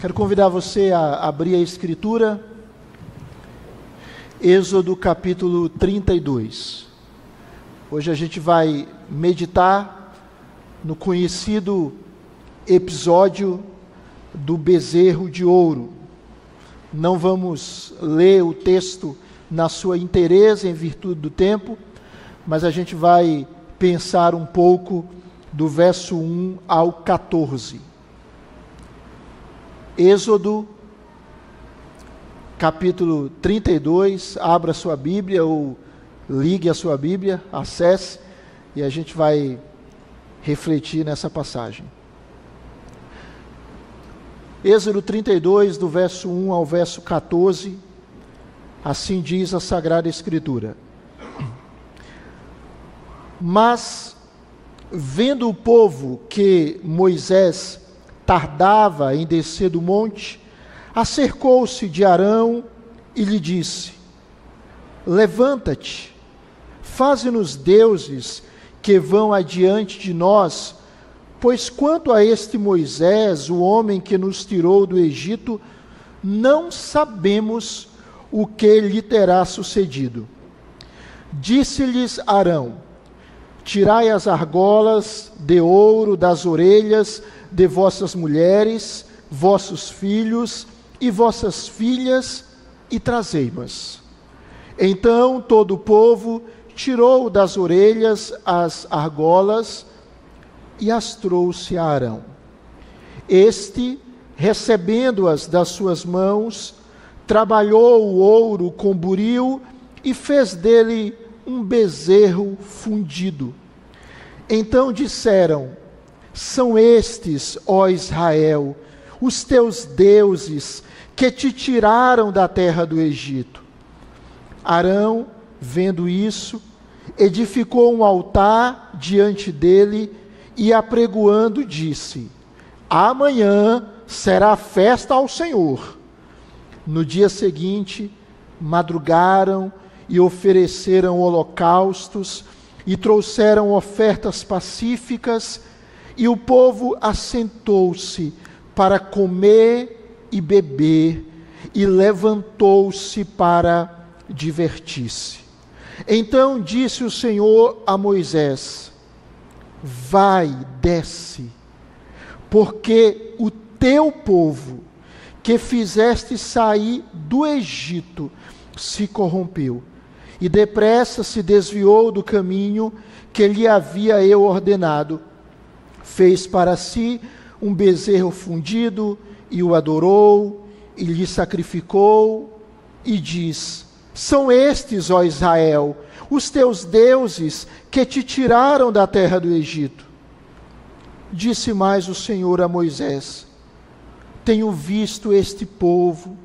Quero convidar você a abrir a Escritura, Êxodo capítulo 32. Hoje a gente vai meditar no conhecido episódio do bezerro de ouro. Não vamos ler o texto na sua inteireza em virtude do tempo, mas a gente vai pensar um pouco do verso 1 ao 14. Êxodo, capítulo 32. Abra sua Bíblia ou ligue a sua Bíblia, acesse e a gente vai refletir nessa passagem. Êxodo 32, do verso 1 ao verso 14, assim diz a Sagrada Escritura. Mas, vendo o povo que Moisés tardava em descer do monte, acercou-se de Arão e lhe disse: Levanta-te, faze-nos deuses que vão adiante de nós, pois quanto a este Moisés, o homem que nos tirou do Egito, não sabemos o que lhe terá sucedido. Disse-lhes Arão: Tirai as argolas de ouro das orelhas de vossas mulheres, vossos filhos e vossas filhas, e trazei-mas. Então todo o povo tirou das orelhas as argolas e as trouxe a Arão. Este, recebendo-as das suas mãos, trabalhou o ouro com buril e fez dele um bezerro fundido. Então disseram: são estes, ó Israel, os teus deuses que te tiraram da terra do Egito. Arão, vendo isso, edificou um altar diante dele e apregoando disse: Amanhã será festa ao Senhor. No dia seguinte, madrugaram e ofereceram holocaustos e trouxeram ofertas pacíficas e o povo assentou-se para comer e beber, e levantou-se para divertir-se. Então disse o Senhor a Moisés: Vai, desce, porque o teu povo, que fizeste sair do Egito, se corrompeu, e depressa se desviou do caminho que lhe havia eu ordenado fez para si um bezerro fundido e o adorou e lhe sacrificou e diz: São estes, ó Israel, os teus deuses que te tiraram da terra do Egito. Disse mais o Senhor a Moisés: Tenho visto este povo,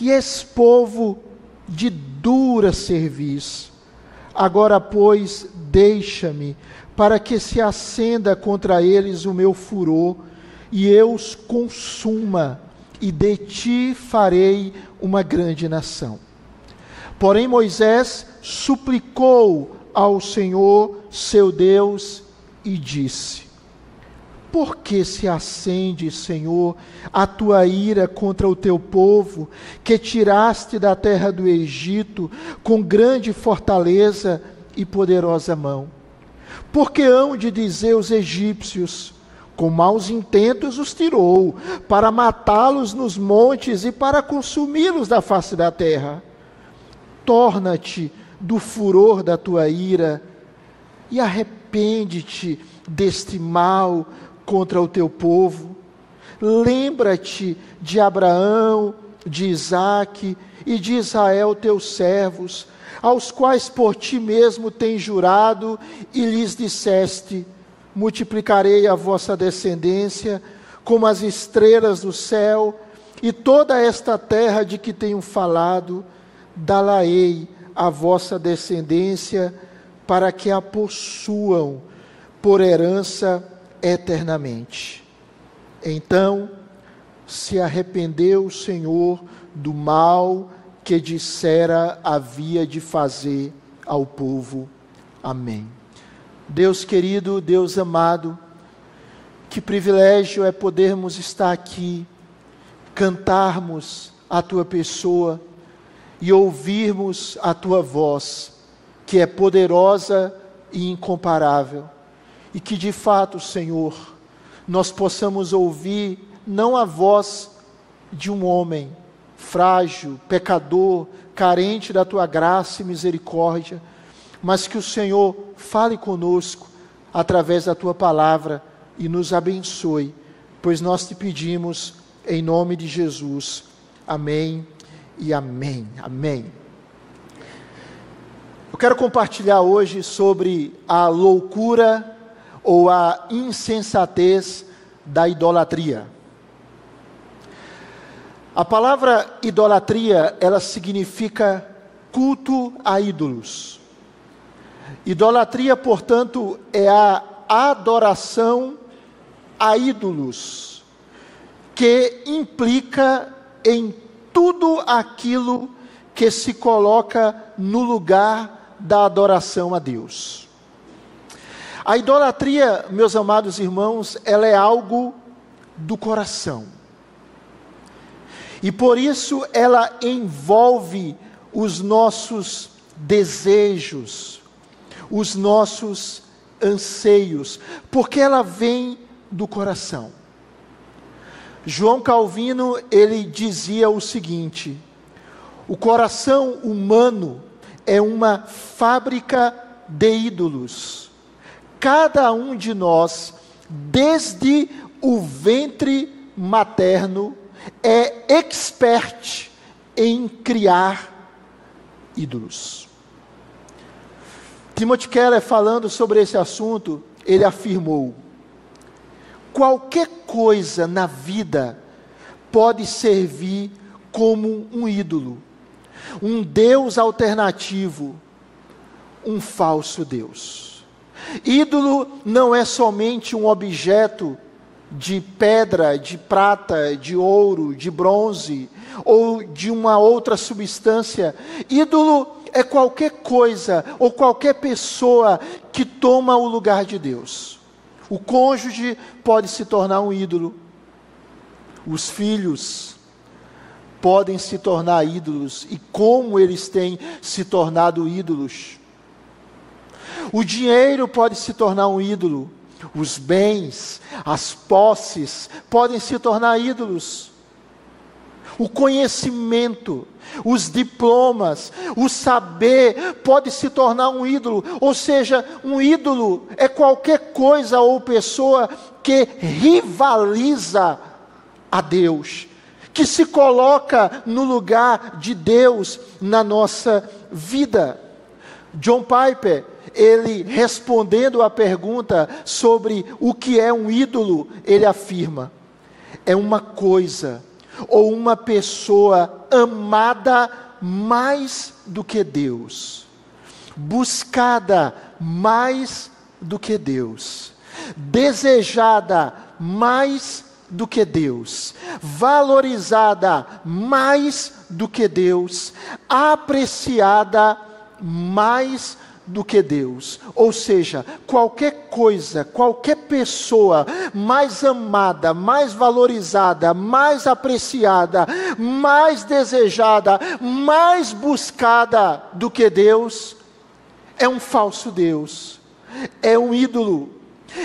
e esse povo de dura serviço. Agora, pois, deixa-me para que se acenda contra eles o meu furor, e eu os consuma, e de ti farei uma grande nação. Porém, Moisés suplicou ao Senhor, seu Deus, e disse: Por que se acende, Senhor, a tua ira contra o teu povo, que tiraste da terra do Egito com grande fortaleza e poderosa mão? Porque hão de dizer os egípcios: com maus intentos os tirou, para matá-los nos montes e para consumi-los da face da terra. Torna-te do furor da tua ira e arrepende-te deste mal contra o teu povo. Lembra-te de Abraão, de Isaque e de Israel, teus servos aos quais por ti mesmo tem jurado, e lhes disseste: Multiplicarei a vossa descendência como as estrelas do céu, e toda esta terra de que tenho falado, dá-la-ei a vossa descendência, para que a possuam por herança eternamente. Então se arrependeu o Senhor do mal que dissera havia de fazer ao povo. Amém. Deus querido, Deus amado, que privilégio é podermos estar aqui cantarmos a tua pessoa e ouvirmos a tua voz, que é poderosa e incomparável, e que de fato, Senhor, nós possamos ouvir não a voz de um homem frágil, pecador, carente da tua graça e misericórdia, mas que o Senhor fale conosco através da tua palavra e nos abençoe, pois nós te pedimos em nome de Jesus. Amém e amém. Amém. Eu quero compartilhar hoje sobre a loucura ou a insensatez da idolatria. A palavra idolatria, ela significa culto a ídolos. Idolatria, portanto, é a adoração a ídolos, que implica em tudo aquilo que se coloca no lugar da adoração a Deus. A idolatria, meus amados irmãos, ela é algo do coração. E por isso ela envolve os nossos desejos, os nossos anseios, porque ela vem do coração. João Calvino, ele dizia o seguinte: o coração humano é uma fábrica de ídolos. Cada um de nós, desde o ventre materno, é expert em criar ídolos. Timothy Keller, falando sobre esse assunto, ele afirmou: qualquer coisa na vida pode servir como um ídolo, um Deus alternativo, um falso Deus. Ídolo não é somente um objeto de pedra, de prata, de ouro, de bronze ou de uma outra substância. Ídolo é qualquer coisa ou qualquer pessoa que toma o lugar de Deus. O cônjuge pode se tornar um ídolo. Os filhos podem se tornar ídolos e como eles têm se tornado ídolos. O dinheiro pode se tornar um ídolo. Os bens, as posses podem se tornar ídolos o conhecimento, os diplomas, o saber pode se tornar um ídolo, ou seja, um ídolo é qualquer coisa ou pessoa que rivaliza a Deus, que se coloca no lugar de Deus na nossa vida. John Piper, ele respondendo à pergunta sobre o que é um ídolo, ele afirma: é uma coisa ou uma pessoa amada mais do que Deus, buscada mais do que Deus, desejada mais do que Deus, valorizada mais do que Deus, apreciada mais do que Deus. Ou seja, qualquer coisa, qualquer pessoa mais amada, mais valorizada, mais apreciada, mais desejada, mais buscada do que Deus, é um falso Deus, é um ídolo.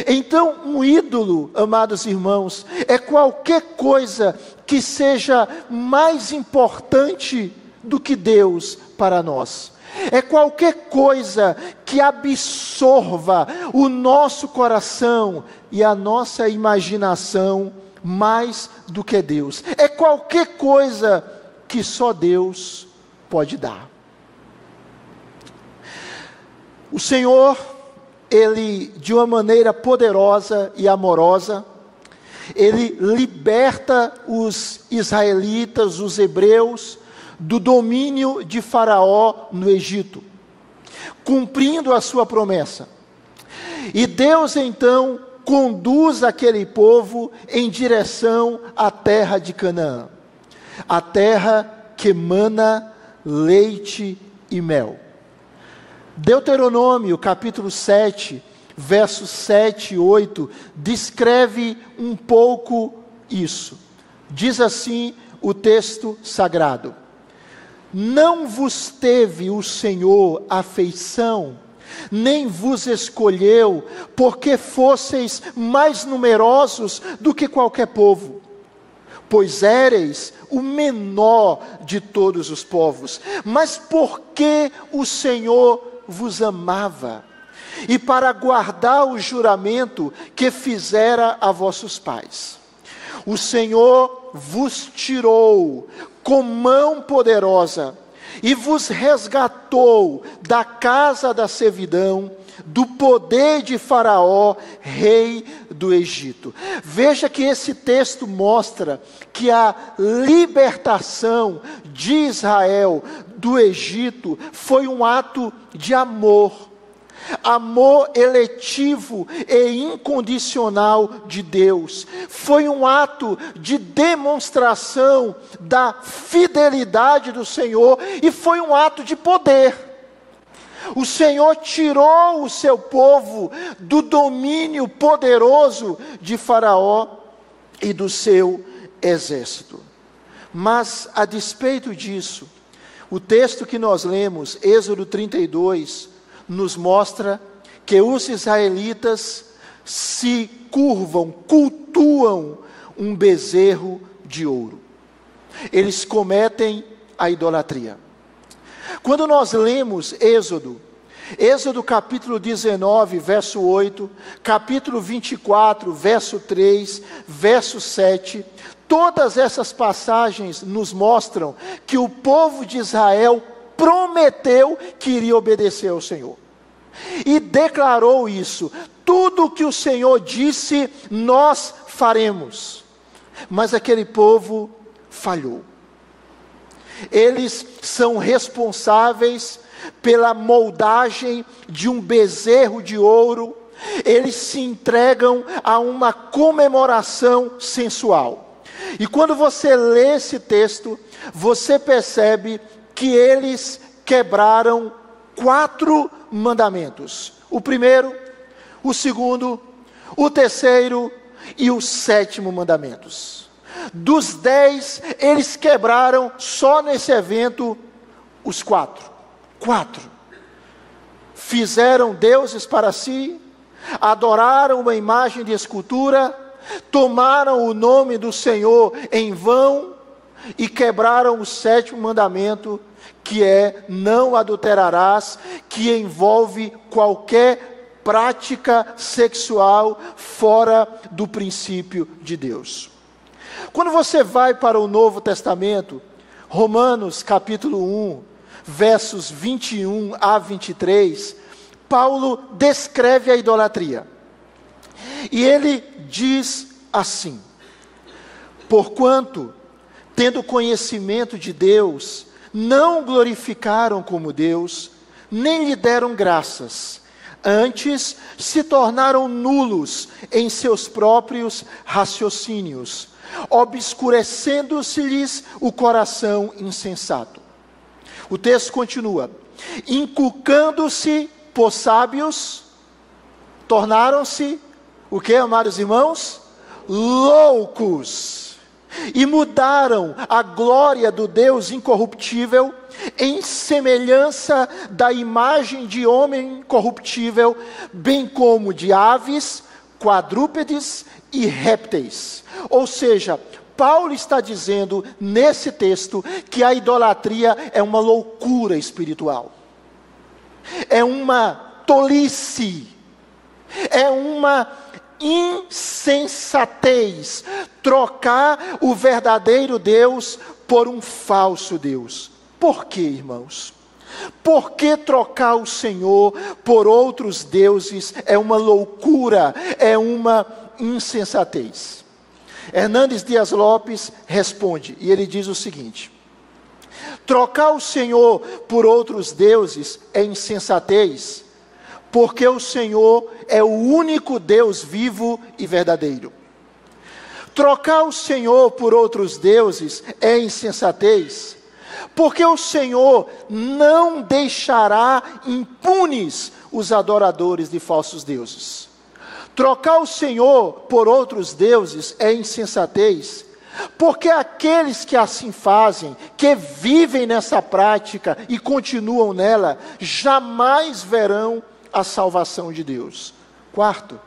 Então, um ídolo, amados irmãos, é qualquer coisa que seja mais importante do que Deus para nós é qualquer coisa que absorva o nosso coração e a nossa imaginação mais do que Deus. É qualquer coisa que só Deus pode dar. O Senhor, Ele, de uma maneira poderosa e amorosa, Ele liberta os israelitas, os hebreus, do domínio de Faraó no Egito, cumprindo a sua promessa. E Deus então conduz aquele povo em direção à terra de Canaã, a terra que mana leite e mel. Deuteronômio capítulo 7, versos 7 e 8, descreve um pouco isso. Diz assim o texto sagrado: Não vos teve o Senhor afeição, nem vos escolheu, porque fosseis mais numerosos do que qualquer povo, pois éreis o menor de todos os povos, mas porque o Senhor vos amava, e para guardar o juramento que fizera a vossos pais. O Senhor vos tirou com mão poderosa e vos resgatou da casa da servidão, do poder de Faraó, rei do Egito. Veja que esse texto mostra que a libertação de Israel do Egito foi um ato de amor amor eletivo e incondicional de Deus. Foi um ato de demonstração da fidelidade do Senhor e foi um ato de poder. O Senhor tirou o seu povo do domínio poderoso de Faraó e do seu exército. Mas, a despeito disso, o texto que nós lemos, Êxodo 32, nos mostra que os israelitas se curvam, cultuam um bezerro de ouro. Eles cometem a idolatria. Quando nós lemos Êxodo, Êxodo capítulo 19, verso 8, capítulo 24, verso 3, verso 7, todas essas passagens nos mostram que o povo de Israel prometeu que iria obedecer ao Senhor. E declarou isso: tudo o que o Senhor disse, nós faremos. Mas aquele povo falhou. Eles são responsáveis pela moldagem de um bezerro de ouro, eles se entregam a uma comemoração sensual. E quando você lê esse texto, você percebe que eles quebraram quatro mandamentos: o primeiro, o segundo, o terceiro e o sétimo mandamentos. Dos dez, eles quebraram só nesse evento os quatro. Quatro. Fizeram deuses para si, adoraram uma imagem de escultura, tomaram o nome do Senhor em vão e quebraram o sétimo mandamento, que é não adulterarás, que envolve qualquer prática sexual fora do princípio de Deus. Quando você vai para o Novo Testamento, Romanos capítulo 1, versos 21 a 23, Paulo descreve a idolatria. E ele diz assim: Porquanto, tendo conhecimento de Deus, não glorificaram como Deus, nem lhe deram graças. Antes se tornaram nulos em seus próprios raciocínios, obscurecendo-se-lhes o coração insensato. O texto continua: inculcando-se por sábios, tornaram-se o que, amados irmãos? Loucos e mudaram a glória do Deus incorruptível em semelhança da imagem de homem corruptível, bem como de aves, quadrúpedes e répteis. Ou seja, Paulo está dizendo nesse texto que a idolatria é uma loucura espiritual, é uma tolice, é uma insensatez trocar o verdadeiro Deus por um falso Deus. Por que, irmãos? Por que trocar o Senhor por outros deuses é uma loucura, é uma insensatez? Hernandes Dias Lopes responde, e ele diz o seguinte: trocar o Senhor por outros deuses é insensatez, porque o Senhor é o único Deus vivo e verdadeiro. Trocar o Senhor por outros deuses é insensatez, porque o Senhor não deixará impunes os adoradores de falsos deuses. Trocar o Senhor por outros deuses é insensatez, Porque aqueles que assim fazem, que vivem nessa prática e continuam nela, jamais verão a salvação de Deus. Quarto,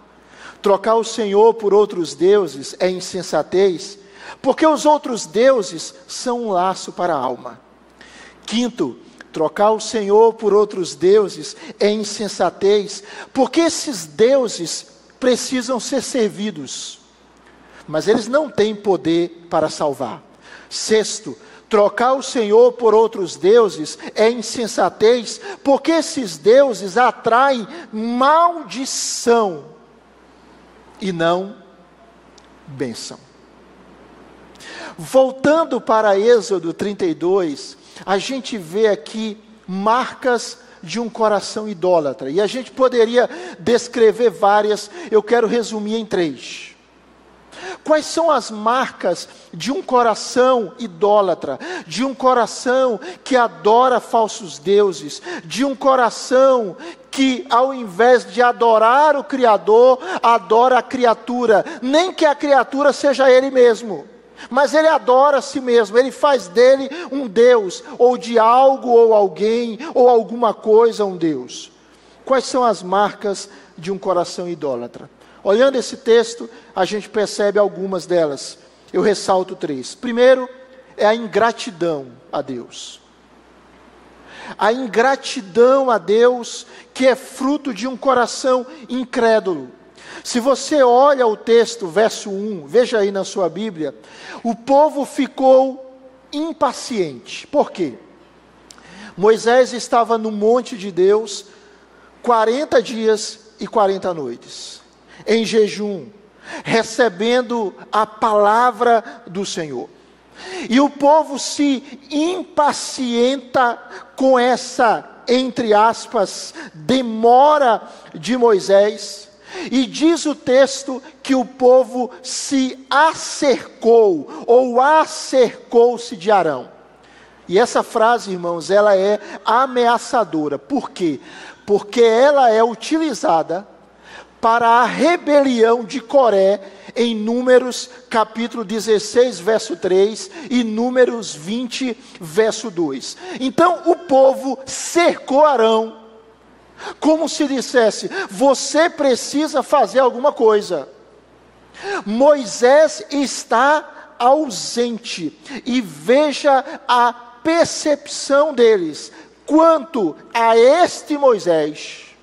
trocar o Senhor por outros deuses é insensatez, porque os outros deuses são um laço para a alma. Quinto, trocar o Senhor por outros deuses é insensatez, porque esses deuses precisam ser servidos mas eles não têm poder para salvar. Sexto, trocar o Senhor por outros deuses é insensatez, porque esses deuses atraem maldição e não bênção. Voltando para Êxodo 32, a gente vê aqui marcas de um coração idólatra, e a gente poderia descrever várias, eu quero resumir em três. Quais são as marcas de um coração idólatra, de um coração que adora falsos deuses, de um coração que, ao invés de adorar o Criador, adora a criatura, nem que a criatura seja ele mesmo. Mas ele adora a si mesmo, ele faz dele um Deus, ou de algo ou alguém, ou alguma coisa um Deus. Quais são as marcas de um coração idólatra? Olhando esse texto, a gente percebe algumas delas. Eu ressalto três. Primeiro, é a ingratidão a Deus. A ingratidão a Deus, que é fruto de um coração incrédulo. Se você olha o texto, verso 1, veja aí na sua Bíblia, o povo ficou impaciente. Por quê? Moisés estava no monte de Deus 40 dias e 40 noites em jejum, recebendo a palavra do Senhor. E o povo se impacienta com essa, entre aspas, demora de Moisés. E diz o texto que o povo se acercou, ou acercou-se de Arão. E essa frase, irmãos, ela é ameaçadora. Por quê? Porque ela é utilizada para a rebelião de Coré em Números capítulo 16, verso 3 e Números 20, verso 2. Então o povo cercou Arão, como se dissesse: você precisa fazer alguma coisa. Moisés está ausente, e veja a percepção deles quanto a este Moisés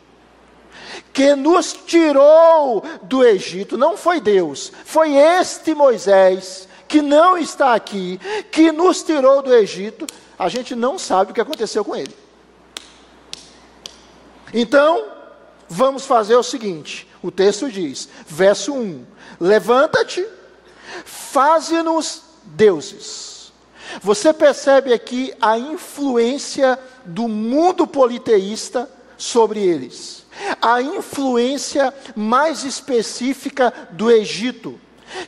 que nos tirou do Egito, não foi Deus, foi este Moisés, que não está aqui, que nos tirou do Egito, a gente não sabe o que aconteceu com ele. Então, vamos fazer o seguinte: o texto diz, verso 1: Levanta-te, faze-nos deuses. Você percebe aqui a influência do mundo politeísta sobre eles a influência mais específica do Egito,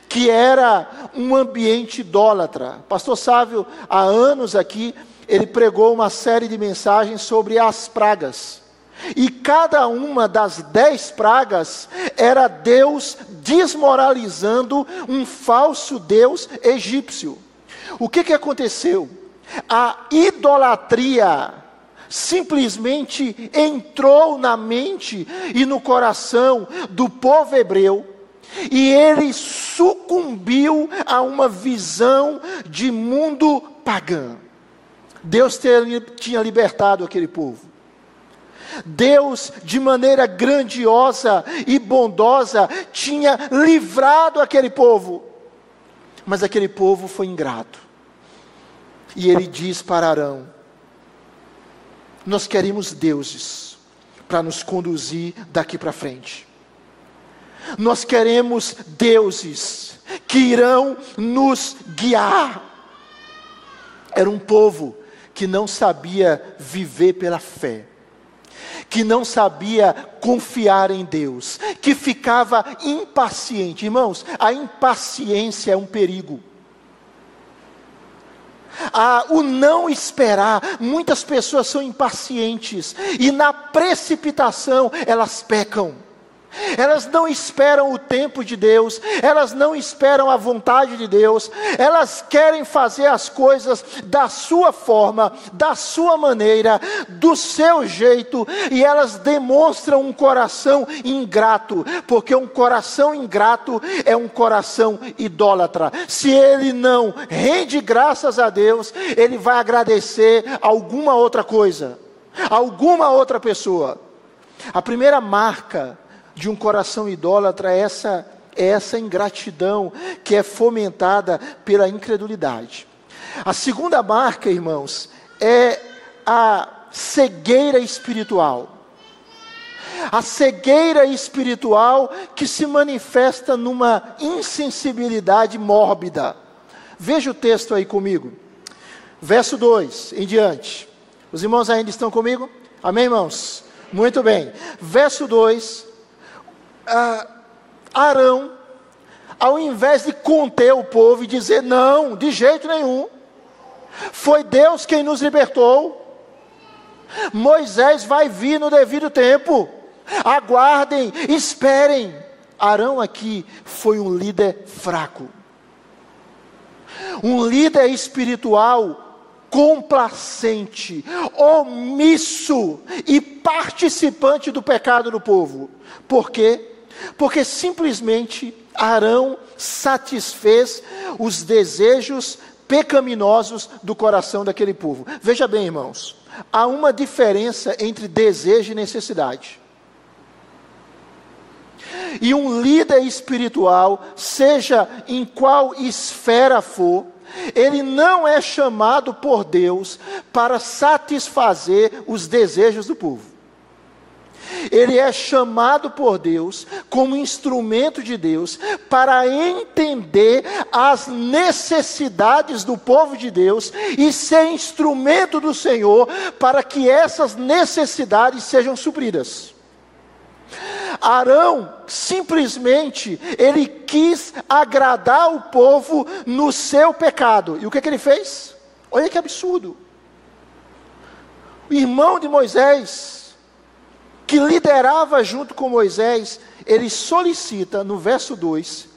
que era um ambiente idólatra. Pastor Sávio, há anos aqui, ele pregou uma série de mensagens sobre as pragas. E cada uma das dez pragas era Deus desmoralizando um falso Deus egípcio. O que, que aconteceu? A idolatria simplesmente entrou na mente e no coração do povo hebreu, e ele sucumbiu a uma visão de mundo pagã. Deus tinha libertado aquele povo. Deus, de maneira grandiosa e bondosa, tinha livrado aquele povo. Mas aquele povo foi ingrato. E ele diz para Arão: nós queremos deuses para nos conduzir daqui para frente. Nós queremos deuses que irão nos guiar. Era um povo que não sabia viver pela fé, que não sabia confiar em Deus, que ficava impaciente. Irmãos, a impaciência é um perigo o não esperar. Muitas pessoas são impacientes e na precipitação elas pecam. Elas não esperam o tempo de Deus, elas não esperam a vontade de Deus, elas querem fazer as coisas da sua forma, da sua maneira, do seu jeito, e elas demonstram um coração ingrato, porque um coração ingrato é um coração idólatra. Se ele não rende graças a Deus, ele vai agradecer alguma outra coisa, alguma outra pessoa. A primeira marca de um coração idólatra é essa, essa ingratidão que é fomentada pela incredulidade. A segunda marca, irmãos, é a cegueira espiritual. A cegueira espiritual que se manifesta numa insensibilidade mórbida. Veja o texto aí comigo. Verso 2 em diante. Os irmãos ainda estão comigo? Amém, irmãos? Muito bem. Verso 2 ah, Arão, ao invés de conter o povo e dizer não, de jeito nenhum, foi Deus quem nos libertou. Moisés vai vir no devido tempo. Aguardem, esperem. Arão aqui foi um líder fraco. Um líder espiritual complacente, omisso e participante do pecado do povo. Por quê? Porque simplesmente Arão satisfez os desejos pecaminosos do coração daquele povo. Veja bem, irmãos, há uma diferença entre desejo e necessidade. E um líder espiritual, seja em qual esfera for, ele não é chamado por Deus para satisfazer os desejos do povo. Ele é chamado por Deus como instrumento de Deus para entender as necessidades do povo de Deus e ser instrumento do Senhor para que essas necessidades sejam supridas. Arão simplesmente ele quis agradar o povo no seu pecado. E o que, que ele fez? Olha que absurdo. O irmão de Moisés, que liderava junto com Moisés, ele solicita no verso 2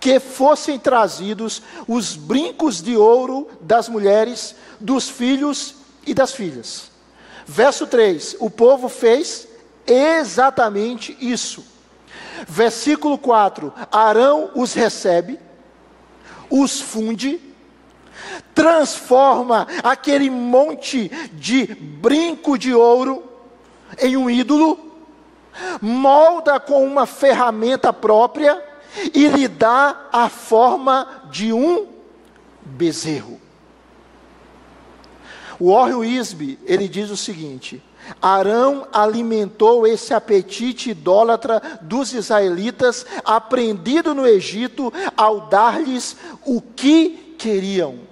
que fossem trazidos os brincos de ouro das mulheres, dos filhos e das filhas. Verso 3: o povo fez exatamente isso. Versículo 4: Arão os recebe, os funde, transforma aquele monte de brinco de ouro em um ídolo, molda com uma ferramenta própria e lhe dá a forma de um bezerro. O Orrio Wisby, ele diz o seguinte: Arão alimentou esse apetite idólatra dos israelitas, aprendido no Egito, ao dar-lhes o que queriam.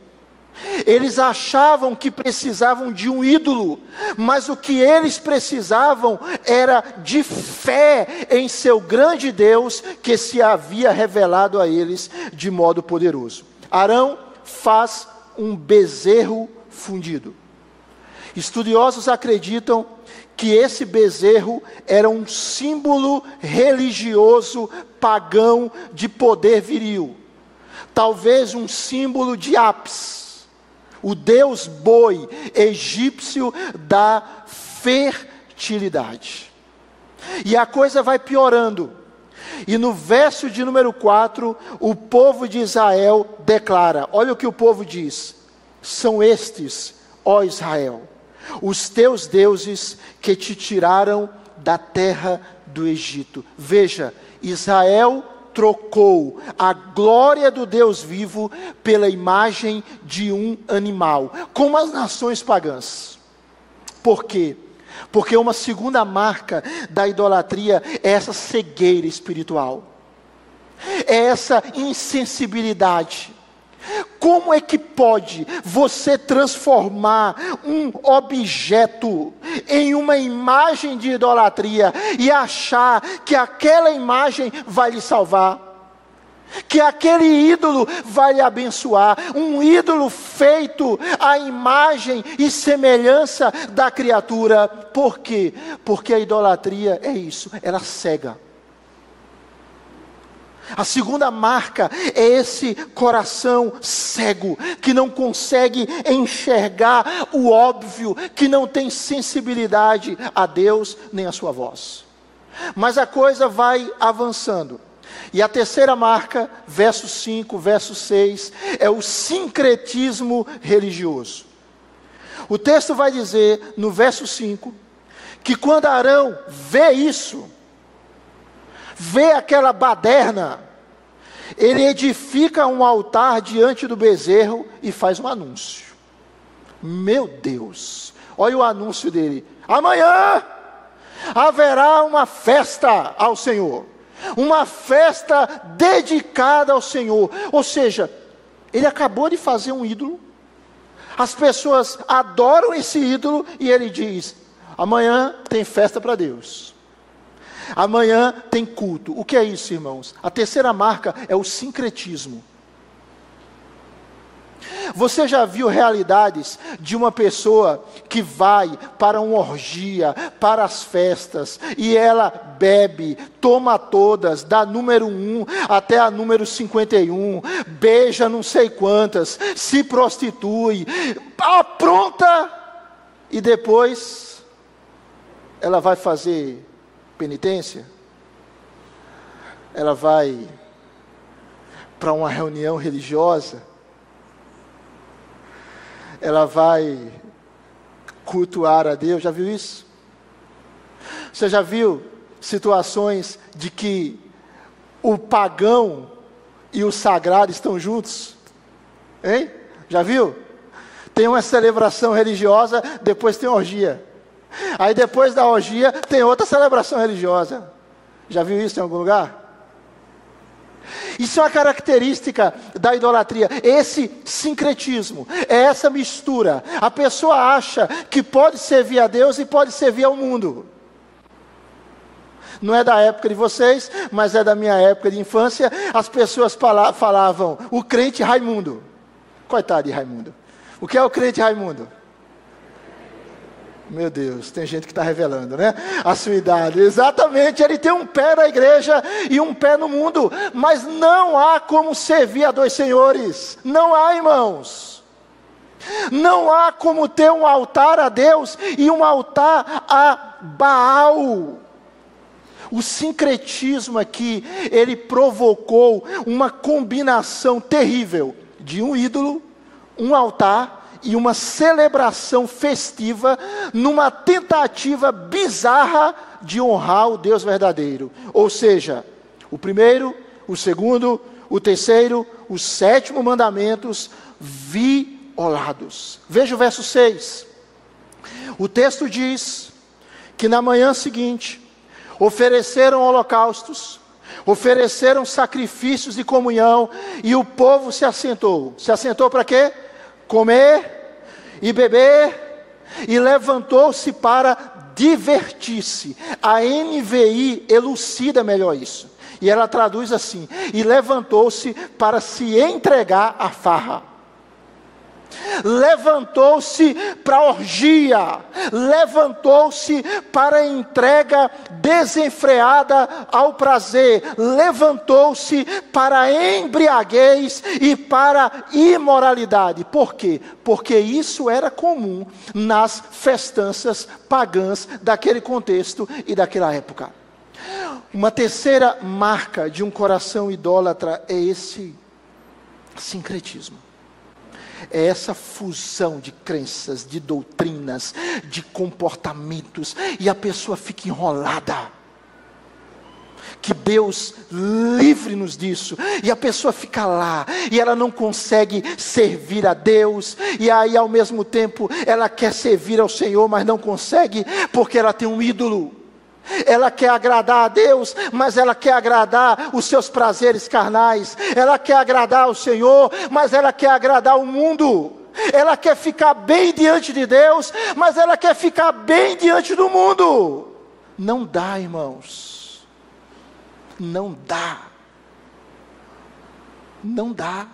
Eles achavam que precisavam de um ídolo, mas o que eles precisavam era de fé em seu grande Deus que se havia revelado a eles de modo poderoso. Arão faz um bezerro fundido. Estudiosos acreditam que esse bezerro era um símbolo religioso pagão de poder viril, talvez um símbolo de Apis o deus boi egípcio da fertilidade. E a coisa vai piorando. E no verso de número 4, o povo de Israel declara: olha o que o povo diz: são estes, ó Israel, os teus deuses que te tiraram da terra do Egito. Veja, Israel trocou a glória do Deus vivo pela imagem de um animal, como as nações pagãs. Por quê? Porque uma segunda marca da idolatria é essa cegueira espiritual, é essa insensibilidade. Como é que pode você transformar um objeto em uma imagem de idolatria e achar que aquela imagem vai lhe salvar? Que aquele ídolo vai lhe abençoar, um ídolo feito à imagem e semelhança da criatura. Por quê? Porque a idolatria é isso, ela cega. A segunda marca é esse coração cego, que não consegue enxergar o óbvio, que não tem sensibilidade a Deus nem a sua voz. Mas a coisa vai avançando. E a terceira marca, verso 5, verso 6, é o sincretismo religioso. O texto vai dizer, no verso 5, que quando Arão vê isso, vê aquela baderna, ele edifica um altar diante do bezerro e faz um anúncio. Meu Deus, olha o anúncio dele: amanhã haverá uma festa ao Senhor, uma festa dedicada ao Senhor. Ou seja, ele acabou de fazer um ídolo, as pessoas adoram esse ídolo e ele diz: amanhã tem festa para Deus. Amanhã tem culto. O que é isso, irmãos? A terceira marca é o sincretismo. Você já viu realidades de uma pessoa que vai para uma orgia, para as festas, e ela bebe, toma todas, da número 1 até a número 51, beija não sei quantas, se prostitui, apronta, e depois ela vai fazer penitência, ela vai para uma reunião religiosa, ela vai cultuar a Deus. Já viu isso? Você já viu situações de que o pagão e o sagrado estão juntos? Hein? Já viu? Tem uma celebração religiosa, depois tem orgia. Aí depois da orgia tem outra celebração religiosa. Já viu isso em algum lugar? Isso é uma característica da idolatria, esse sincretismo, é essa mistura. A pessoa acha que pode servir a Deus e pode servir ao mundo. Não é da época de vocês, mas é da minha época de infância. As pessoas falavam o crente Raimundo. Coitado de Raimundo. O que é o crente Raimundo? Meu Deus, tem gente que está revelando, né? A sua idade. Exatamente, ele tem um pé na igreja e um pé no mundo, mas não há como servir a dois senhores. Não há, irmãos. Não há como ter um altar a Deus e um altar a Baal. O sincretismo aqui, ele provocou uma combinação terrível de um ídolo, um altar e uma celebração festiva numa tentativa bizarra de honrar o Deus verdadeiro. Ou seja, o primeiro, o segundo, o terceiro, os sétimo mandamentos violados. Veja o verso 6. O texto diz que na manhã seguinte ofereceram holocaustos, ofereceram sacrifícios de comunhão e o povo se assentou. Se assentou para quê? Comer e beber, e levantou-se para divertir-se. A NVI elucida melhor isso. E ela traduz assim: e levantou-se para se entregar à farra levantou-se para orgia, levantou-se para entrega desenfreada ao prazer, levantou-se para embriaguez e para imoralidade. Por quê? Porque isso era comum nas festanças pagãs daquele contexto e daquela época. Uma terceira marca de um coração idólatra é esse sincretismo é essa fusão de crenças, de doutrinas, de comportamentos, e a pessoa fica enrolada. Que Deus livre-nos disso, e a pessoa fica lá, e ela não consegue servir a Deus, e aí ao mesmo tempo ela quer servir ao Senhor, mas não consegue, porque ela tem um ídolo. Ela quer agradar a Deus, mas ela quer agradar os seus prazeres carnais. Ela quer agradar o Senhor, mas ela quer agradar o mundo. Ela quer ficar bem diante de Deus, mas ela quer ficar bem diante do mundo. Não dá, irmãos. Não dá. Não dá.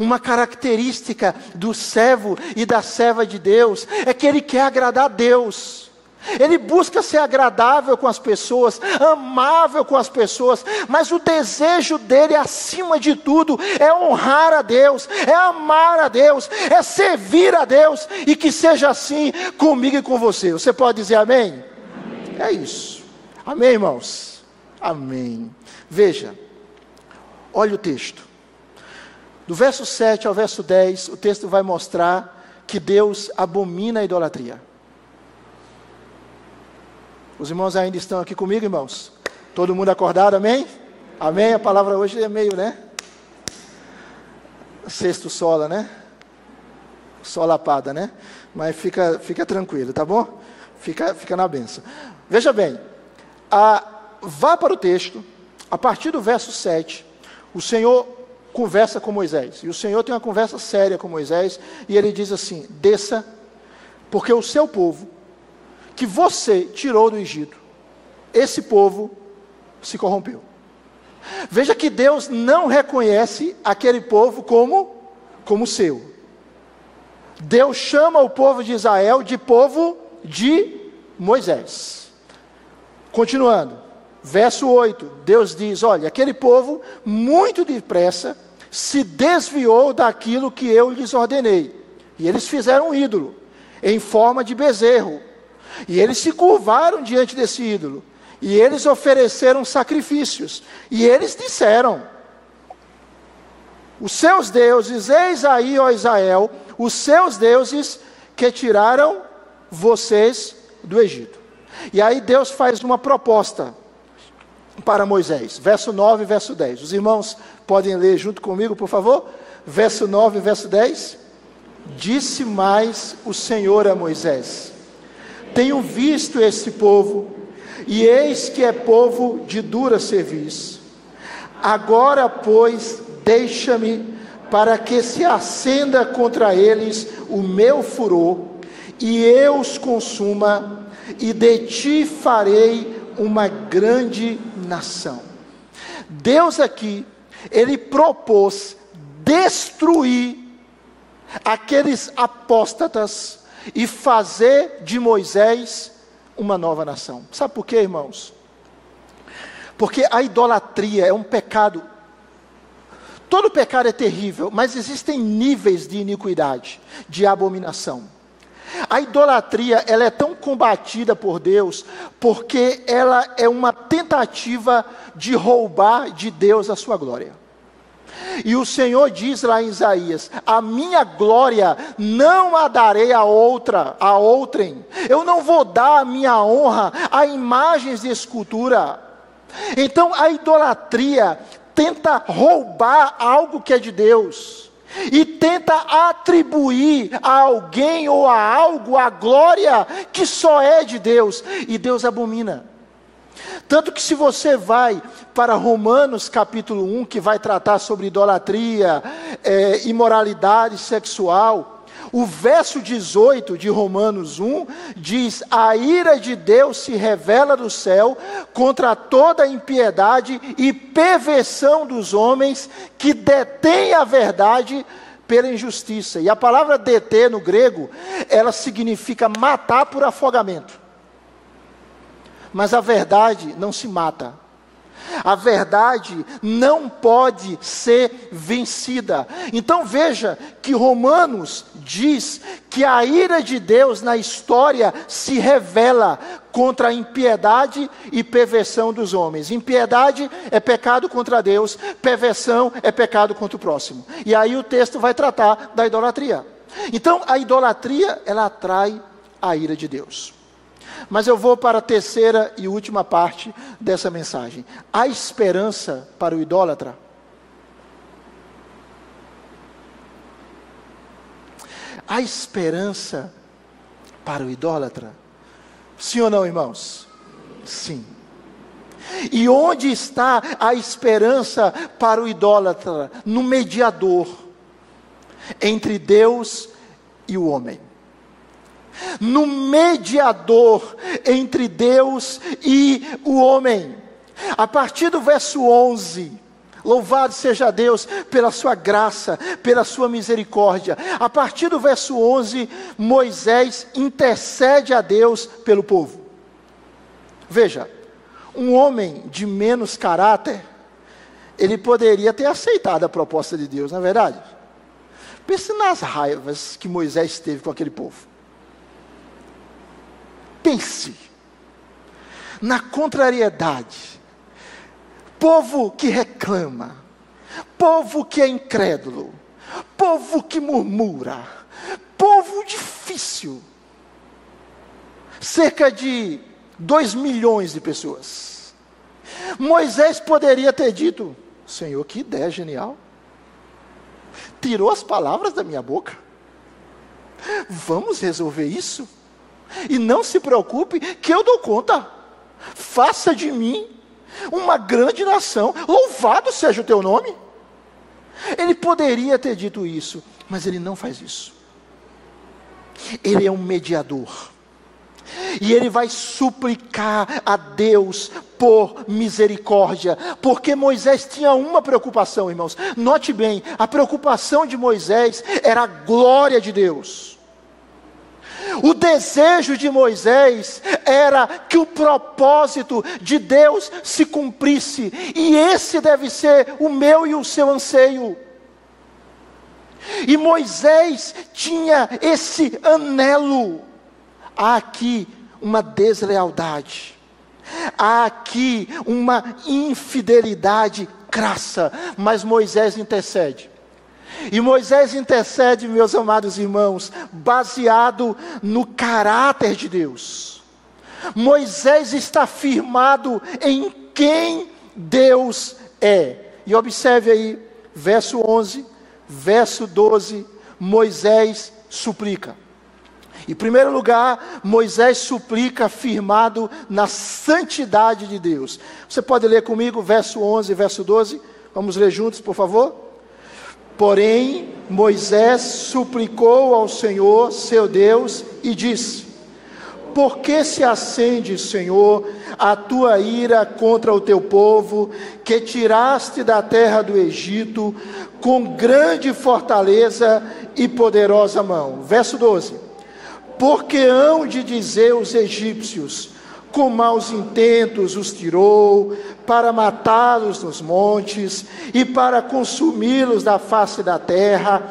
Uma característica do servo e da serva de Deus é que ele quer agradar a Deus Ele busca ser agradável com as pessoas, amável com as pessoas, mas o desejo dele, acima de tudo, é honrar a Deus, é amar a Deus, é servir a Deus, e que seja assim comigo e com você. Você pode dizer amém? amém. É isso. Amém, irmãos? Amém. Veja, olha o texto. Do verso 7 ao verso 10, o texto vai mostrar que Deus abomina a idolatria. Os irmãos ainda estão aqui comigo, irmãos? Todo mundo acordado, amém? Amém? A palavra hoje é meio, né? Sexto sola, né? Solapada, né? Mas fica, fica tranquilo, tá bom? Fica, fica na benção. Veja bem, a, vá para o texto, a partir do verso 7, o Senhor conversa com Moisés. E o Senhor tem uma conversa séria com Moisés, e ele diz assim: desça, porque o seu povo que você tirou do Egito, esse povo se corrompeu. Veja que Deus não reconhece aquele povo como como seu. Deus chama o povo de Israel de povo de Moisés. Continuando, verso 8, Deus diz: Olha, aquele povo muito depressa se desviou daquilo que eu lhes ordenei, e eles fizeram um ídolo em forma de bezerro, e eles se curvaram diante desse ídolo. E eles ofereceram sacrifícios. E eles disseram: Os seus deuses, eis aí, ó Israel, os seus deuses que tiraram vocês do Egito. E aí Deus faz uma proposta para Moisés. Verso 9 e verso 10. Os irmãos podem ler junto comigo, por favor? Verso 9 e verso 10. Disse mais o Senhor a Moisés: tenho visto esse povo, e eis que é povo de dura serviço. Agora, pois, deixa-me para que se acenda contra eles o meu furor, e eu os consuma, e de ti farei uma grande nação. Deus aqui, ele propôs destruir aqueles apóstatas e fazer de Moisés uma nova nação. Sabe por quê, irmãos? Porque a idolatria é um pecado. Todo pecado é terrível, mas existem níveis de iniquidade, de abominação. A idolatria, ela é tão combatida por Deus, porque ela é uma tentativa de roubar de Deus a sua glória. E o Senhor diz lá em Isaías: A minha glória não a darei a outra, a outrem. Eu não vou dar a minha honra a imagens de escultura. Então a idolatria tenta roubar algo que é de Deus e tenta atribuir a alguém ou a algo a glória que só é de Deus, e Deus abomina. Tanto que se você vai para Romanos capítulo 1, que vai tratar sobre idolatria, é, imoralidade sexual, o verso 18 de Romanos 1 diz: A ira de Deus se revela do céu contra toda impiedade e perversão dos homens que detêm a verdade pela injustiça. E a palavra deter no grego, ela significa matar por afogamento. Mas a verdade não se mata. A verdade não pode ser vencida. Então veja que Romanos diz que a ira de Deus na história se revela contra a impiedade e perversão dos homens. Impiedade é pecado contra Deus, perversão é pecado contra o próximo. E aí o texto vai tratar da idolatria. Então a idolatria ela atrai a ira de Deus. Mas eu vou para a terceira e última parte dessa mensagem. A esperança para o idólatra. A esperança para o idólatra. Sim ou não, irmãos? Sim. E onde está a esperança para o idólatra? No mediador entre Deus e o homem no mediador entre Deus e o homem. A partir do verso 11, Louvado seja Deus pela sua graça, pela sua misericórdia. A partir do verso 11, Moisés intercede a Deus pelo povo. Veja, um homem de menos caráter, ele poderia ter aceitado a proposta de Deus, não é verdade? Pense nas raivas que Moisés teve com aquele povo. Pense na contrariedade. Povo que reclama, povo que é incrédulo, povo que murmura, povo difícil. Cerca de dois milhões de pessoas. Moisés poderia ter dito: Senhor, que ideia genial. Tirou as palavras da minha boca. Vamos resolver isso. E não se preocupe, que eu dou conta. Faça de mim uma grande nação. Louvado seja o teu nome. Ele poderia ter dito isso, mas ele não faz isso. Ele é um mediador. E ele vai suplicar a Deus por misericórdia, porque Moisés tinha uma preocupação, irmãos. Note bem, a preocupação de Moisés era a glória de Deus. O desejo de Moisés era que o propósito de Deus se cumprisse, e esse deve ser o meu e o seu anseio. E Moisés tinha esse anelo. Há aqui uma deslealdade, há aqui uma infidelidade crassa, mas Moisés intercede. E Moisés intercede, meus amados irmãos, baseado no caráter de Deus. Moisés está firmado em quem Deus é. E observe aí, verso 11, verso 12, Moisés suplica. Em primeiro lugar, Moisés suplica firmado na santidade de Deus. Você pode ler comigo verso 11 e verso 12? Vamos ler juntos, por favor? Porém, Moisés suplicou ao Senhor, seu Deus, e disse: Por que se acende, Senhor, a tua ira contra o teu povo, que tiraste da terra do Egito com grande fortaleza e poderosa mão? Verso 12: Porque hão de dizer os egípcios: com maus intentos os tirou, para matá-los nos montes e para consumi-los da face da terra.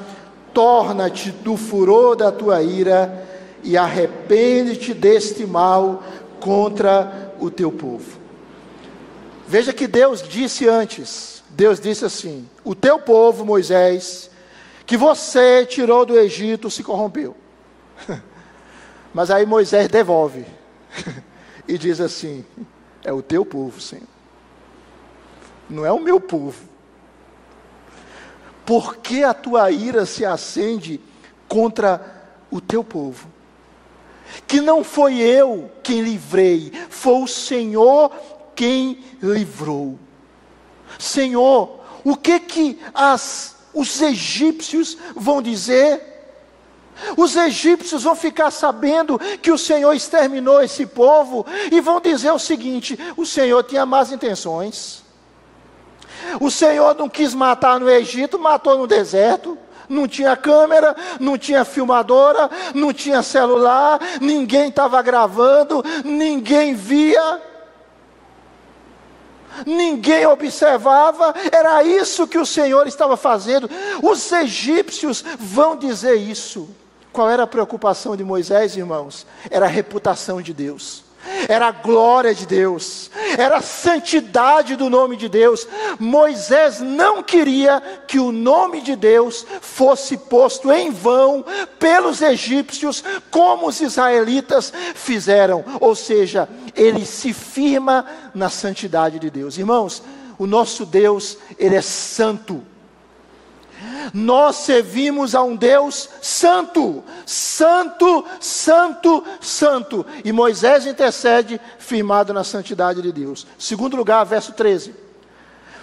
Torna-te do furor da tua ira e arrepende-te deste mal contra o teu povo. Veja que Deus disse antes: Deus disse assim: O teu povo, Moisés, que você tirou do Egito, se corrompeu. Mas aí Moisés devolve. e diz assim: É o teu povo, Senhor. Não é o meu povo. Por que a tua ira se acende contra o teu povo? Que não foi eu quem livrei, foi o Senhor quem livrou. Senhor, o que que as, os egípcios vão dizer? Os egípcios vão ficar sabendo que o Senhor exterminou esse povo e vão dizer o seguinte: o Senhor tinha más intenções. O Senhor não quis matar no Egito, matou no deserto. Não tinha câmera, não tinha filmadora, não tinha celular, ninguém estava gravando, ninguém via, ninguém observava, era isso que o Senhor estava fazendo. Os egípcios vão dizer isso. Qual era a preocupação de Moisés, irmãos? Era a reputação de Deus, era a glória de Deus, era a santidade do nome de Deus. Moisés não queria que o nome de Deus fosse posto em vão pelos egípcios, como os israelitas fizeram, ou seja, ele se firma na santidade de Deus. Irmãos, o nosso Deus, ele é santo. Nós servimos a um Deus santo, santo, santo, santo. E Moisés intercede firmado na santidade de Deus. Segundo lugar, verso 13.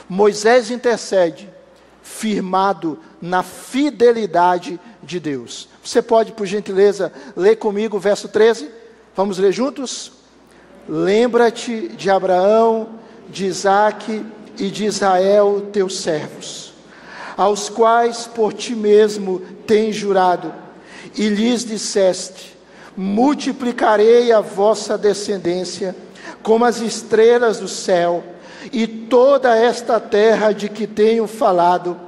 Moisés intercede firmado na fidelidade de Deus. Você pode, por gentileza, ler comigo o verso 13? Vamos ler juntos? Lembra-te de Abraão, de Isaque e de Israel, teus servos aos quais por ti mesmo tens jurado, e lhes disseste: multiplicarei a vossa descendência como as estrelas do céu, e toda esta terra de que tenho falado,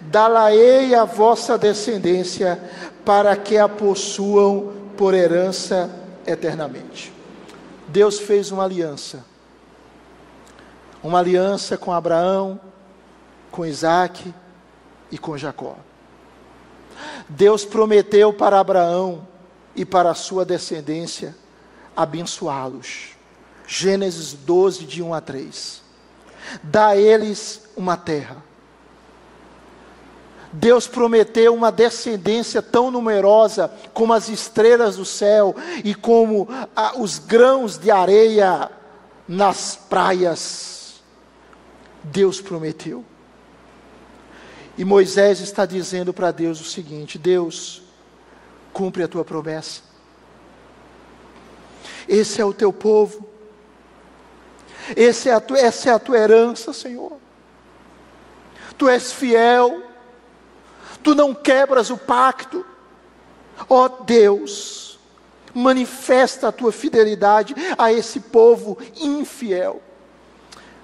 dá-la-ei a vossa descendência, para que a possuam por herança eternamente. Deus fez uma aliança, uma aliança com Abraão, com Isaac e com Jacó. Deus prometeu para Abraão e para a sua descendência abençoá-los. Gênesis 12, de 1 a 3. Dá a eles uma terra. Deus prometeu uma descendência tão numerosa como as estrelas do céu e como ah, os grãos de areia nas praias. Deus prometeu. E Moisés está dizendo para Deus o seguinte: Deus, cumpre a tua promessa. Esse é o teu povo. Esse é a essa é a tua herança, Senhor. Tu és fiel. Tu não quebras o pacto. Ó oh, Deus, manifesta a tua fidelidade a esse povo infiel.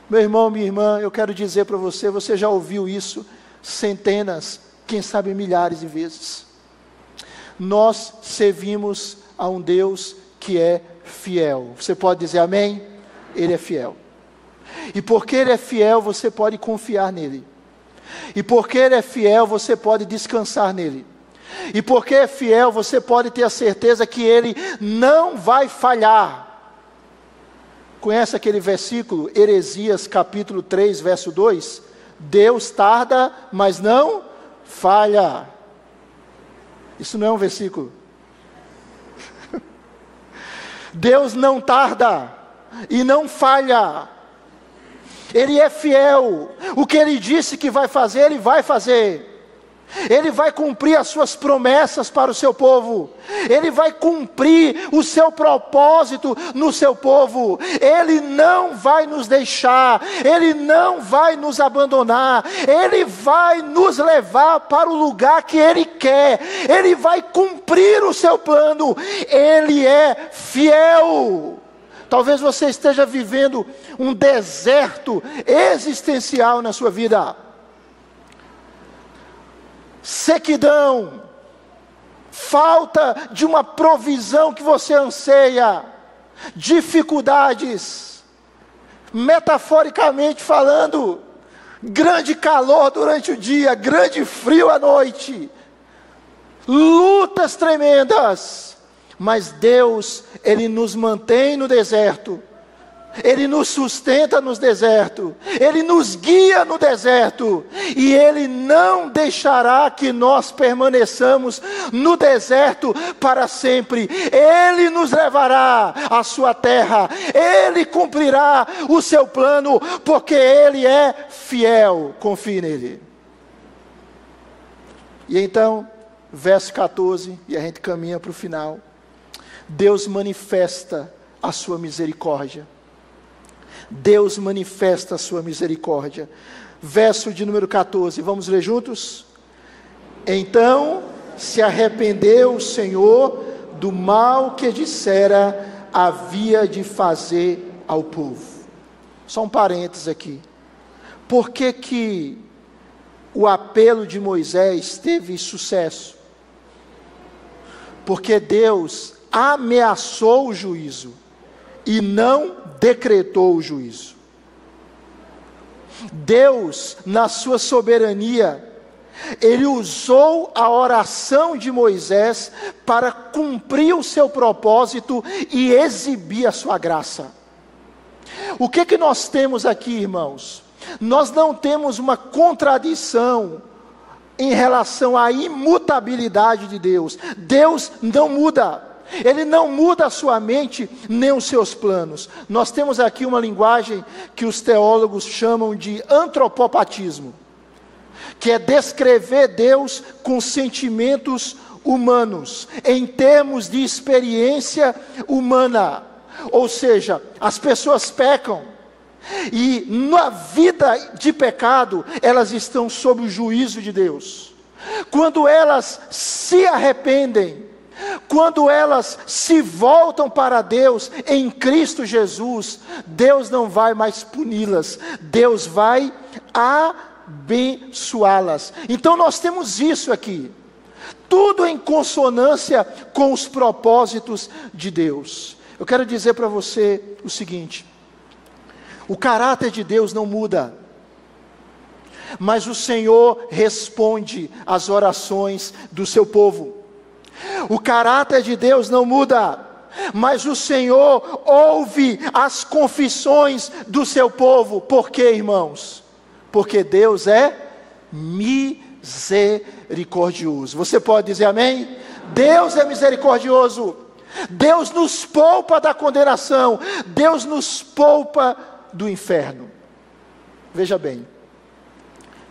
Meu irmão, minha irmã, eu quero dizer para você, você já ouviu isso centenas, quem sabe milhares de vezes. Nós servimos a um Deus que é fiel. Você pode dizer amém? Ele é fiel. E porque Ele é fiel, você pode confiar nele. E porque Ele é fiel, você pode descansar nele. E porque é fiel, você pode ter a certeza que Ele não vai falhar. Conhece aquele versículo, Heresias capítulo 3, verso 2? Deus tarda, mas não falha. Isso não é um versículo. Deus não tarda e não falha. Ele é fiel. O que ele disse que vai fazer, ele vai fazer. Ele vai cumprir as suas promessas para o seu povo, ele vai cumprir o seu propósito no seu povo, ele não vai nos deixar, ele não vai nos abandonar, ele vai nos levar para o lugar que ele quer, ele vai cumprir o seu plano, ele é fiel. Talvez você esteja vivendo um deserto existencial na sua vida sequidão, falta de uma provisão que você anseia, dificuldades, metaforicamente falando, grande calor durante o dia, grande frio à noite, lutas tremendas, mas Deus, Ele nos mantém no deserto ele nos sustenta nos desertos, Ele nos guia no deserto, e Ele não deixará que nós permaneçamos no deserto para sempre. Ele nos levará à sua terra, Ele cumprirá o seu plano, porque Ele é fiel. Confie nele. E então, verso 14, e a gente caminha para o final. Deus manifesta a sua misericórdia. Deus manifesta a sua misericórdia. Verso de número 14, vamos ler juntos? Então se arrependeu o Senhor do mal que dissera havia de fazer ao povo. Só um parênteses aqui. Por que que o apelo de Moisés teve sucesso? Porque Deus ameaçou o juízo e não decretou o juízo. Deus, na sua soberania, ele usou a oração de Moisés para cumprir o seu propósito e exibir a sua graça. O que que nós temos aqui, irmãos? Nós não temos uma contradição em relação à imutabilidade de Deus. Deus não muda. Ele não muda a sua mente nem os seus planos. Nós temos aqui uma linguagem que os teólogos chamam de antropopatismo, que é descrever Deus com sentimentos humanos, em termos de experiência humana. Ou seja, as pessoas pecam, e na vida de pecado, elas estão sob o juízo de Deus. Quando elas se arrependem, quando elas se voltam para Deus em Cristo Jesus, Deus não vai mais puni-las, Deus vai abençoá-las. Então nós temos isso aqui. Tudo em consonância com os propósitos de Deus. Eu quero dizer para você o seguinte: o caráter de Deus não muda mas o Senhor responde às orações do seu povo. O caráter de Deus não muda, mas o Senhor ouve as confissões do seu povo. Por quê, irmãos? Porque Deus é misericordioso. Você pode dizer amém? Deus é misericordioso. Deus nos poupa da condenação. Deus nos poupa do inferno. Veja bem,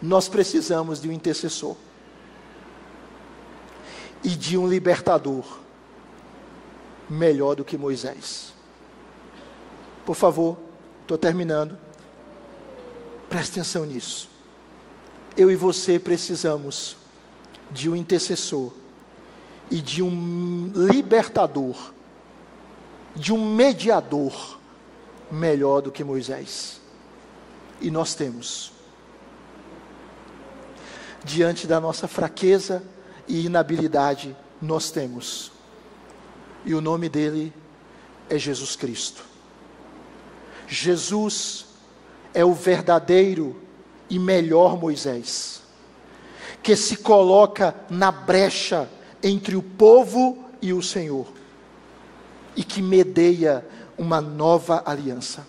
nós precisamos de um intercessor e de um libertador melhor do que Moisés. Por favor, estou terminando. Preste atenção nisso. Eu e você precisamos de um intercessor e de um libertador, de um mediador melhor do que Moisés. E nós temos diante da nossa fraqueza e inabilidade, nós temos. E o nome dele é Jesus Cristo. Jesus é o verdadeiro e melhor Moisés, que se coloca na brecha entre o povo e o Senhor, e que medeia uma nova aliança.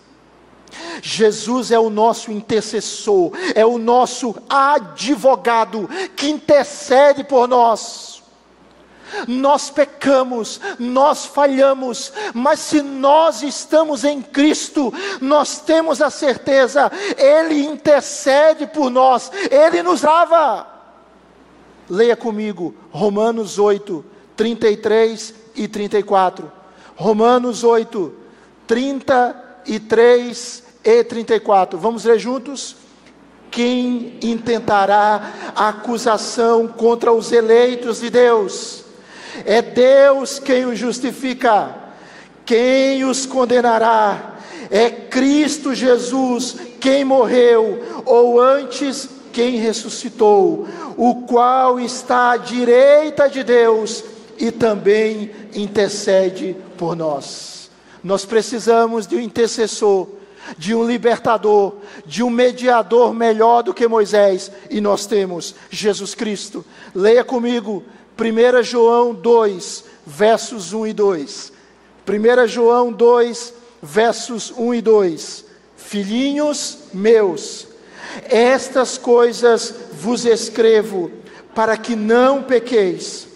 Jesus é o nosso intercessor, é o nosso advogado que intercede por nós. Nós pecamos, nós falhamos, mas se nós estamos em Cristo, nós temos a certeza, Ele intercede por nós, Ele nos lava. Leia comigo Romanos 8, 33 e 34. Romanos 8, 33 e 34. Vamos ler juntos? Quem intentará acusação contra os eleitos de Deus? É Deus quem os justifica. Quem os condenará? É Cristo Jesus quem morreu, ou antes, quem ressuscitou, o qual está à direita de Deus e também intercede por nós. Nós precisamos de um intercessor de um libertador, de um mediador melhor do que Moisés, e nós temos Jesus Cristo. Leia comigo 1 João 2, versos 1 e 2. 1 João 2, versos 1 e 2. Filhinhos meus, estas coisas vos escrevo para que não pequeis.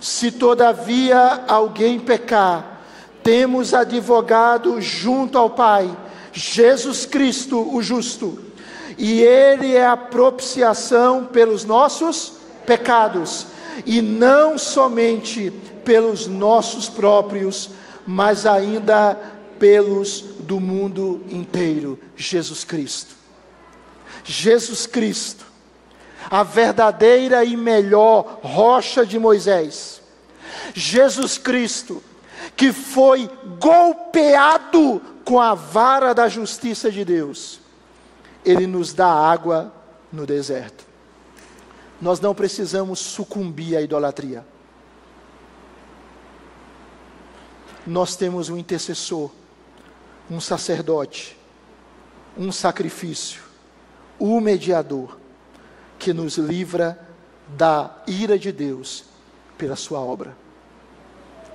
Se todavia alguém pecar, temos advogado junto ao Pai Jesus Cristo, o justo, e Ele é a propiciação pelos nossos pecados, e não somente pelos nossos próprios, mas ainda pelos do mundo inteiro. Jesus Cristo. Jesus Cristo, a verdadeira e melhor rocha de Moisés. Jesus Cristo, que foi golpeado com a vara da justiça de Deus, Ele nos dá água no deserto. Nós não precisamos sucumbir à idolatria. Nós temos um intercessor, um sacerdote, um sacrifício, o um mediador, que nos livra da ira de Deus pela Sua obra.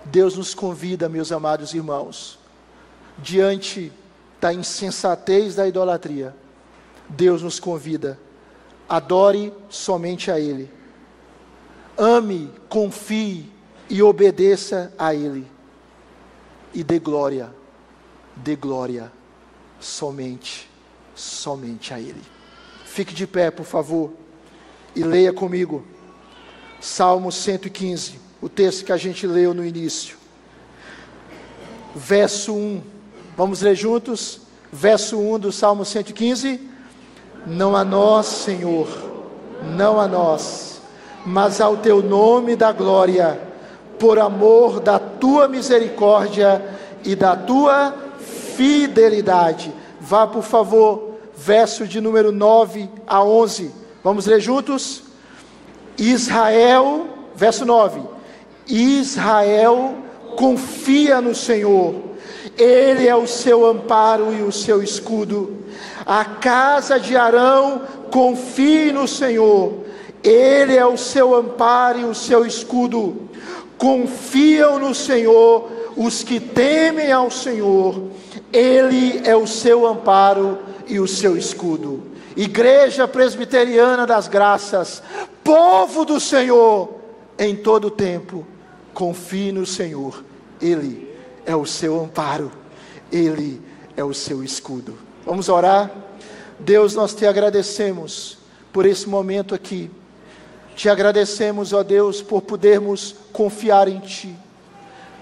Deus nos convida, meus amados irmãos, diante da insensatez da idolatria, Deus nos convida, adore somente a Ele, ame, confie e obedeça a Ele, e dê glória, dê glória somente, somente a Ele. Fique de pé, por favor, e leia comigo, Salmo 115, o texto que a gente leu no início, verso 1. Vamos ler juntos? Verso 1 do Salmo 115. Não a nós, Senhor, não a nós, mas ao teu nome da glória, por amor da tua misericórdia e da tua fidelidade. Vá, por favor, verso de número 9 a 11. Vamos ler juntos? Israel, verso 9. Israel confia no Senhor, Ele é o seu amparo e o seu escudo. A casa de Arão confie no Senhor, Ele é o seu amparo e o seu escudo. Confiam no Senhor os que temem ao Senhor, Ele é o seu amparo e o seu escudo. Igreja Presbiteriana das Graças, povo do Senhor, em todo tempo, confie no Senhor, Ele é o seu amparo, Ele é o seu escudo. Vamos orar? Deus, nós te agradecemos por esse momento aqui. Te agradecemos, ó Deus, por podermos confiar em Ti.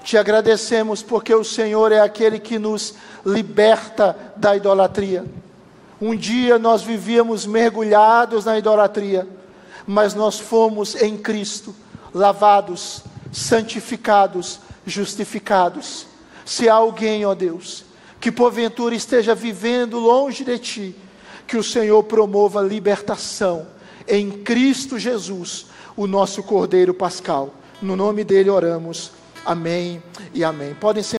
Te agradecemos porque o Senhor é aquele que nos liberta da idolatria. Um dia nós vivíamos mergulhados na idolatria, mas nós fomos em Cristo lavados, santificados, justificados. Se há alguém, ó Deus, que porventura esteja vivendo longe de Ti, que o Senhor promova libertação em Cristo Jesus, o nosso Cordeiro Pascal. No nome dele oramos. Amém e amém. Podem ser